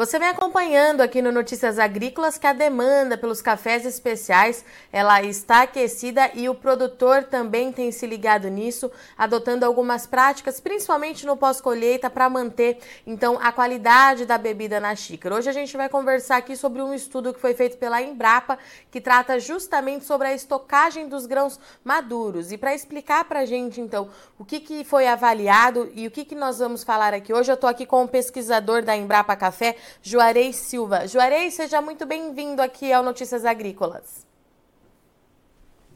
Você vem acompanhando aqui no Notícias Agrícolas que a demanda pelos cafés especiais ela está aquecida e o produtor também tem se ligado nisso, adotando algumas práticas, principalmente no pós-colheita, para manter então a qualidade da bebida na xícara. Hoje a gente vai conversar aqui sobre um estudo que foi feito pela Embrapa, que trata justamente sobre a estocagem dos grãos maduros. E para explicar para a gente então o que, que foi avaliado e o que, que nós vamos falar aqui hoje, eu estou aqui com o pesquisador da Embrapa Café, Juarez Silva. Juarez, seja muito bem-vindo aqui ao Notícias Agrícolas.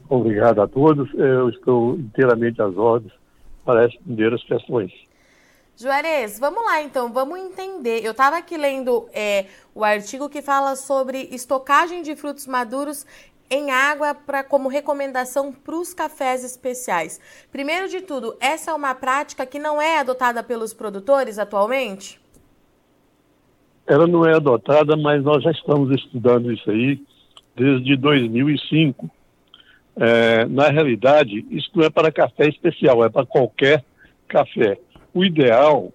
Obrigado a todos. Eu estou inteiramente às ordens para responder as questões. Juarez, vamos lá então, vamos entender. Eu estava aqui lendo é, o artigo que fala sobre estocagem de frutos maduros em água para como recomendação para os cafés especiais. Primeiro de tudo, essa é uma prática que não é adotada pelos produtores atualmente? Ela não é adotada, mas nós já estamos estudando isso aí desde 2005. É, na realidade, isso não é para café especial, é para qualquer café. O ideal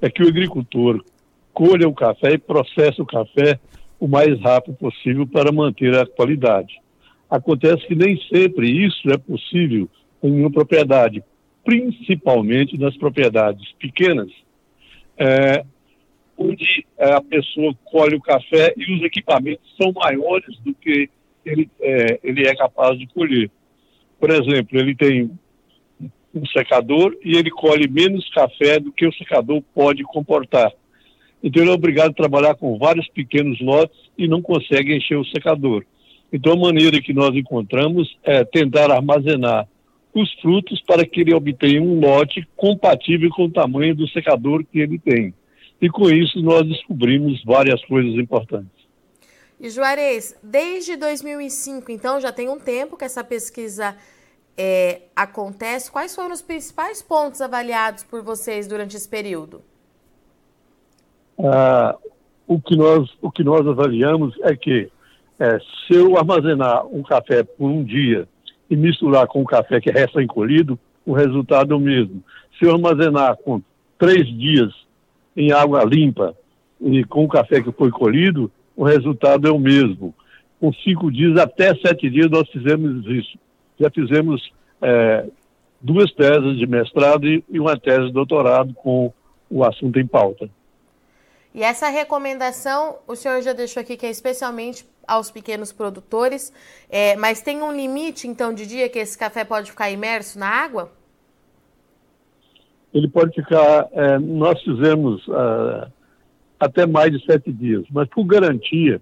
é que o agricultor colha o café e processe o café o mais rápido possível para manter a qualidade. Acontece que nem sempre isso é possível em uma propriedade, principalmente nas propriedades pequenas. É, onde é, a pessoa colhe o café e os equipamentos são maiores do que ele é, ele é capaz de colher. Por exemplo, ele tem um secador e ele colhe menos café do que o secador pode comportar. Então ele é obrigado a trabalhar com vários pequenos lotes e não consegue encher o secador. Então a maneira que nós encontramos é tentar armazenar os frutos para que ele obtenha um lote compatível com o tamanho do secador que ele tem. E com isso nós descobrimos várias coisas importantes. E Juarez, desde 2005, então já tem um tempo que essa pesquisa é, acontece. Quais foram os principais pontos avaliados por vocês durante esse período? Ah, o, que nós, o que nós avaliamos é que é, se eu armazenar um café por um dia e misturar com o café que é recém-colhido, o resultado é o mesmo. Se eu armazenar com três dias em água limpa e com o café que foi colhido, o resultado é o mesmo. Com cinco dias até sete dias nós fizemos isso. Já fizemos é, duas teses de mestrado e, uma tese de doutorado com o assunto em pauta. E essa recomendação, o senhor já deixou aqui que é especialmente aos pequenos produtores, é, mas tem um limite, então, de dia que esse café pode ficar imerso na água? Ele pode ficar. É, nós fizemos é, até mais de sete dias, mas por garantia,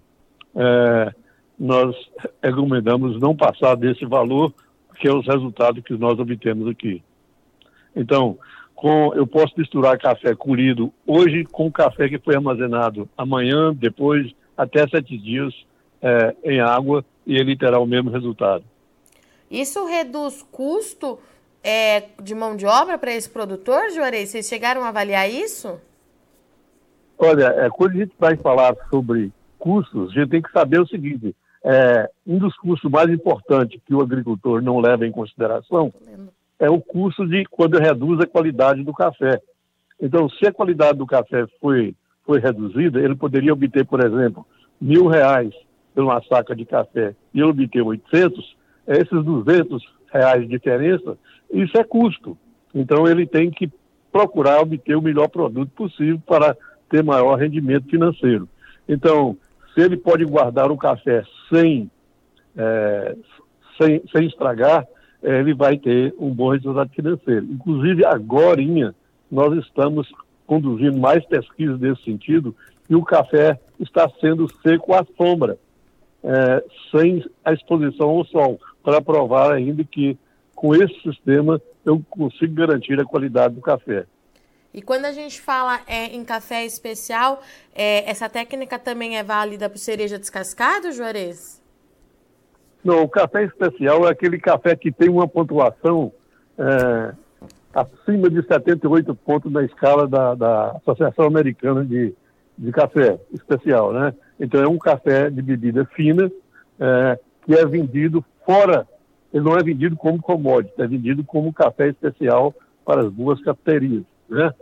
é, nós recomendamos não passar desse valor, que é os resultados que nós obtemos aqui. Então, com, eu posso misturar café colhido hoje com café que foi armazenado amanhã, depois, até sete dias é, em água, e ele terá o mesmo resultado. Isso reduz custo é, de mão de obra para esse produtor, Juarez? Vocês chegaram a avaliar isso? Olha, é, quando a gente vai falar sobre custos, a gente tem que saber o seguinte: é, um dos custos mais importantes que o agricultor não leva em consideração é o custo de quando reduz a qualidade do café. Então, se a qualidade do café foi, foi reduzida, ele poderia obter, por exemplo, mil reais por uma saca de café e ele obter 800, esses 200 reais de diferença, isso é custo. Então ele tem que procurar obter o melhor produto possível para ter maior rendimento financeiro. Então, se ele pode guardar o café sem, é, sem, sem estragar, é, ele vai ter um bom resultado financeiro. Inclusive, agora nós estamos conduzindo mais pesquisas nesse sentido e o café está sendo seco à sombra, é, sem a exposição ao sol para provar ainda que com esse sistema eu consigo garantir a qualidade do café. E quando a gente fala é, em café especial, é, essa técnica também é válida para cereja descascado, Juarez? Não, o café especial é aquele café que tem uma pontuação é, acima de 78 pontos na escala da, da Associação Americana de, de Café Especial, né? Então é um café de bebida fina é, que é vendido fora, ele não é vendido como commodity, é vendido como café especial para as duas cafeterias, né?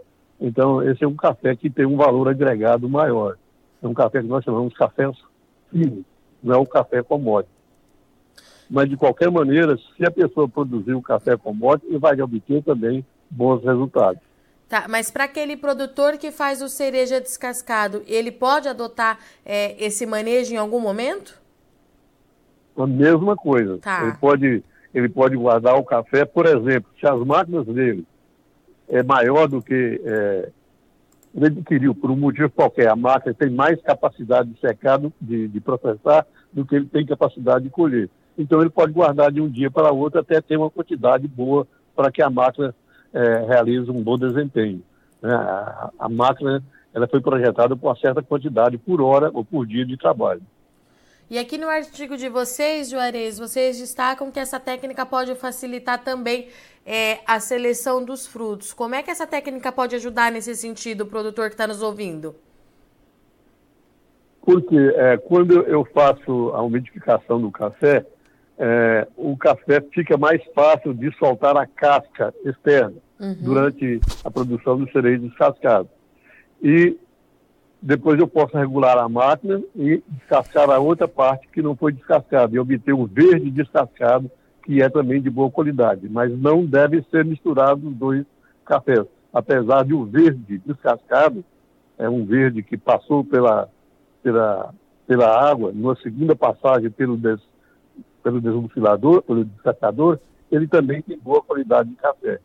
Então, esse é um café que tem um valor agregado maior. É um café que nós chamamos de café fino, não é o café commodity. Mas, de qualquer maneira, se a pessoa produzir o café commodity, ele vai obter também bons resultados. Tá, mas para aquele produtor que faz o cereja descascado, ele pode adotar é, esse manejo em algum momento? A mesma coisa. Tá. Ele, pode, ele pode guardar o café, por exemplo, se as máquinas dele é maior do que é, ele adquiriu por um motivo qualquer, a máquina tem mais capacidade de secar, de, de processar, do que ele tem capacidade de colher. Então ele pode guardar de um dia para outro até ter uma quantidade boa para que a máquina é, realize um bom desempenho. Né? A, a, máquina ela foi projetada com uma certa quantidade por hora ou por dia de trabalho. E aqui no artigo de vocês, Juarez, vocês destacam que essa técnica pode facilitar também é, a seleção dos frutos. Como é que essa técnica pode ajudar nesse sentido o produtor que está nos ouvindo? Porque é, quando eu faço a umidificação do café, é, o café fica mais fácil de soltar a casca externa uhum. durante a produção do cerejo descascado. E depois eu posso regular a máquina e descascar a outra parte que não foi descascada e obter o verde descascado, que é também de boa qualidade. Mas não deve ser misturado os dois cafés. Apesar de o verde descascado, é um verde que passou pela, pela, pela água, numa segunda passagem pelo des, pelo desmufilador, pelo descascador, ele também tem boa qualidade de café.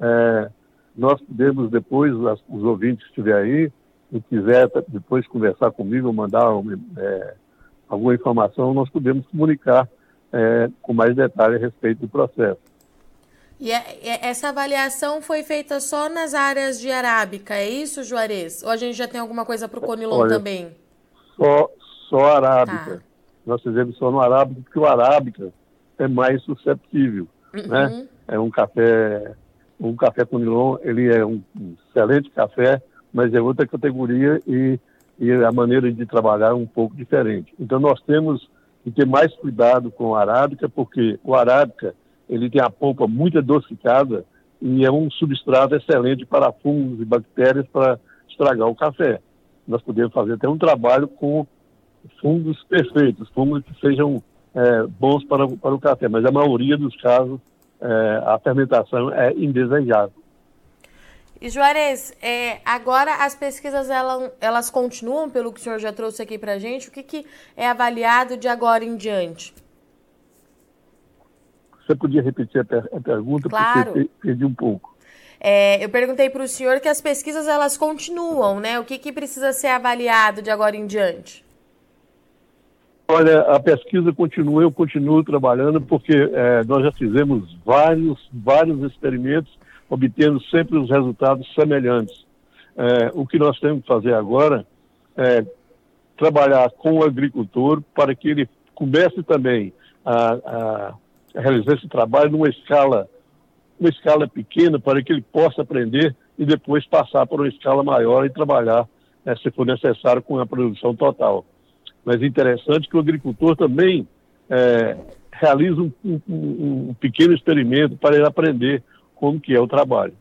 É, nós podemos depois, os ouvintes que estiver aí, e quiser depois conversar comigo, mandar é, alguma informação, nós podemos comunicar é, com mais detalhe a respeito do processo. E é, é, essa avaliação foi feita só nas áreas de arábica, é isso, Juarez? Ou a gente já tem alguma coisa para o Conilon Olha, também? Só, só arábica. Tá nós fizemos só no arábica, porque o arábica é mais susceptível, uhum. né? É um café, um café com nilon, ele é um excelente café, mas é outra categoria e, e a maneira de trabalhar é um pouco diferente. Então nós temos que ter mais cuidado com o arábica, porque o arábica, ele tem a polpa muito adocicada e é um substrato excelente para fungos e bactérias para estragar o café. Nós podemos fazer até um trabalho com fungos perfeitos, fungos que sejam é, bons para, para o café, mas a maioria dos casos é, a fermentação é indesejável. E Juarez, é, agora as pesquisas elas, elas continuam, pelo que o senhor já trouxe aqui para a gente, o que, que é avaliado de agora em diante? Você podia repetir a, per a pergunta, claro. porque perdi um pouco. É, eu perguntei para o senhor que as pesquisas elas continuam, né? O que, que precisa ser avaliado de agora em diante? Olha, a pesquisa continua, eu continuo trabalhando, porque é, nós já fizemos vários, vários experimentos, obtendo sempre os resultados semelhantes. É, o que nós temos que fazer agora é trabalhar com o agricultor para que ele comece também a, a, realizar esse trabalho numa escala, uma escala pequena, para que ele possa aprender e depois passar para uma escala maior e trabalhar, é, se for necessário, com a produção total mas é interessante que o agricultor também é, realize um, um, um, pequeno experimento para ele aprender como que é o trabalho.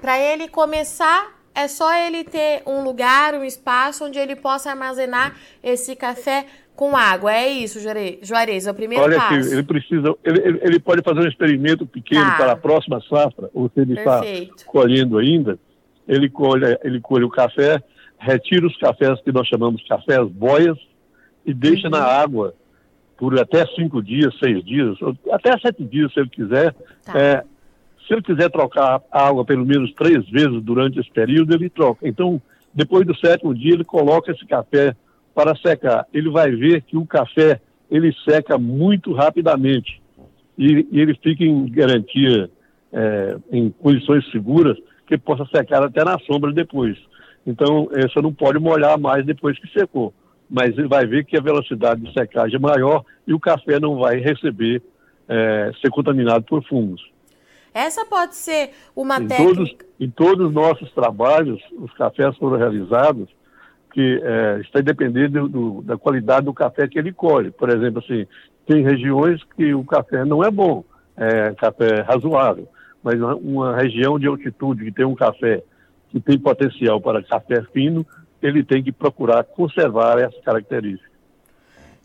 Para ele começar, é só ele ter um lugar, um espaço onde ele possa armazenar esse café com água. É isso, Juarez, é o primeiro Olha passo. Olha ele precisa, ele, ele, pode fazer um experimento pequeno tá. para a próxima safra, ou se ele Perfeito. está colhendo ainda, ele colhe, ele colhe o café, retira os cafés que nós chamamos de cafés boias e deixa uhum. na água por até cinco dias, seis dias, até sete dias, se ele quiser. Tá. É, se ele quiser trocar a água pelo menos três vezes durante esse período, ele troca. Então, depois do sétimo dia, ele coloca esse café para secar. Ele vai ver que o café ele seca muito rapidamente e, e ele fica em garantia, é, em condições seguras, que possa secar até na sombra depois. Então, você não pode molhar mais depois que secou. Mas ele vai ver que a velocidade de secagem é maior e o café não vai receber, é, ser contaminado por fungos. Essa pode ser uma em técnica... Todos, em todos os nossos trabalhos, os cafés foram realizados que é, está dependendo do, da qualidade do café que ele colhe. Por exemplo, assim, tem regiões que o café não é bom, é café razoável, mas uma, uma região de altitude que tem um café que tem potencial para café fino, ele tem que procurar conservar essas características.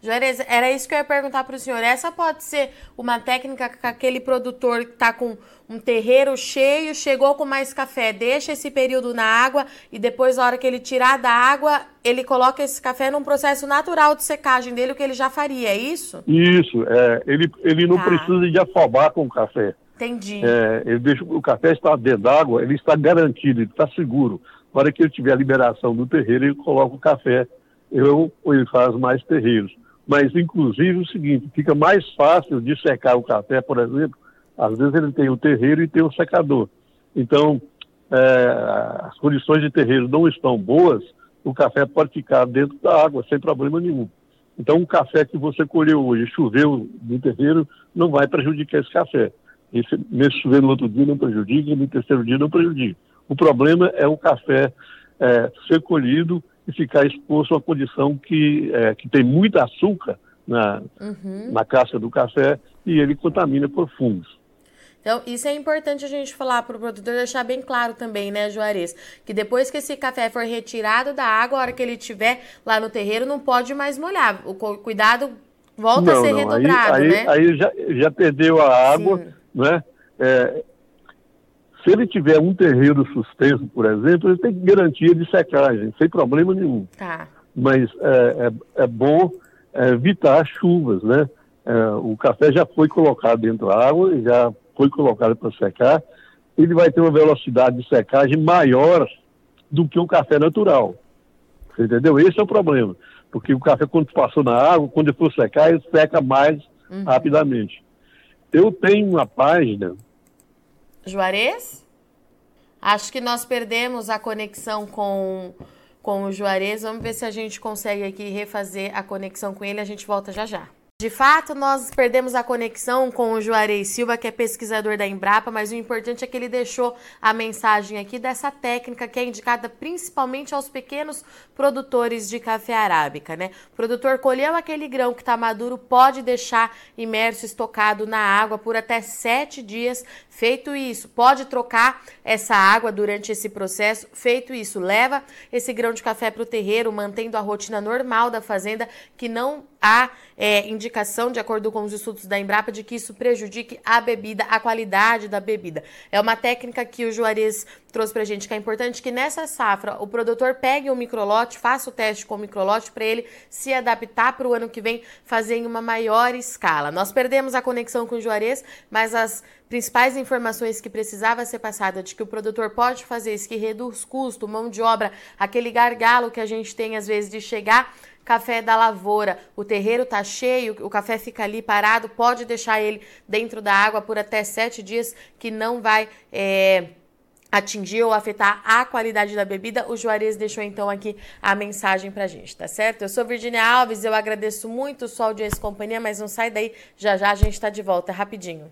Juarez, era isso que eu ia perguntar para o senhor. Essa pode ser uma técnica que aquele produtor que está com um terreiro cheio, chegou com mais café, deixa esse período na água e depois, na hora que ele tirar da água, ele coloca esse café num processo natural de secagem dele, o que ele já faria, é isso? Isso, é, ele, ele não tá. precisa de afobar com o café. Entendi. É, ele deixa, o café está dentro d'água, ele está garantido, ele está seguro. Na hora que ele tiver a liberação do terreiro, ele coloca o café, ou ele faz mais terreiros mas inclusive o seguinte, fica mais fácil de secar o café, por exemplo, às vezes ele tem o terreiro e tem o secador. Então, é, as condições de terreiro não estão boas, o café pode ficar dentro da água sem problema nenhum. Então, um café que você colheu hoje, choveu no terreiro, não vai prejudicar esse café. Esse, nesse chover no outro dia não prejudica, no terceiro dia não prejudica. O problema é o café é, ser colhido e ficar exposto a uma condição que, é, que tem muito açúcar na, uhum. na casca do café e ele contamina por fungos. Então, isso é importante a gente falar para o produtor, deixar bem claro também, né, Juarez? Que depois que esse café for retirado da água, a hora que ele estiver lá no terreiro, não pode mais molhar. O cuidado volta não, a ser não. redobrado, aí, né? Aí, aí já, já perdeu a água, Sim. né? É, se ele tiver um terreiro suspenso, por exemplo, ele tem garantia de secagem, sem problema nenhum. Tá. Mas é, é, é bom evitar chuvas, né? É, o café já foi colocado dentro da água, já foi colocado para secar, ele vai ter uma velocidade de secagem maior do que um café natural. Entendeu? Esse é o problema. Porque o café, quando passou na água, quando ele for secar, ele seca mais uhum. rapidamente. Eu tenho uma página Juarez? Acho que nós perdemos a conexão com, com o Juarez. Vamos ver se a gente consegue aqui refazer a conexão com ele. A gente volta já já. De fato, nós perdemos a conexão com o Juarez Silva, que é pesquisador da Embrapa, mas o importante é que ele deixou a mensagem aqui dessa técnica que é indicada principalmente aos pequenos produtores de café arábica, né? O produtor colheu aquele grão que está maduro, pode deixar imerso, estocado na água por até sete dias. Feito isso, pode trocar essa água durante esse processo. Feito isso, leva esse grão de café para o terreiro, mantendo a rotina normal da fazenda, que não há é, indicação, de acordo com os estudos da Embrapa, de que isso prejudique a bebida, a qualidade da bebida. É uma técnica que o Juarez trouxe para a gente que é importante que nessa safra o produtor pegue o microlote, faça o teste com o microlote para ele se adaptar para o ano que vem fazer em uma maior escala. Nós perdemos a conexão com o Juarez, mas as principais informações que precisava ser passada de que o produtor pode fazer isso, que reduz custo, mão de obra, aquele gargalo que a gente tem às vezes de chegar café da lavoura, o terreiro tá cheio, o café fica ali parado, pode deixar ele dentro da água por até sete dias, que não vai é, atingir ou afetar a qualidade da bebida. O Juarez deixou então aqui a mensagem pra gente, tá certo? Eu sou Virginia Alves, eu agradeço muito sua audiência e companhia, mas não sai daí, já já a gente tá de volta, rapidinho.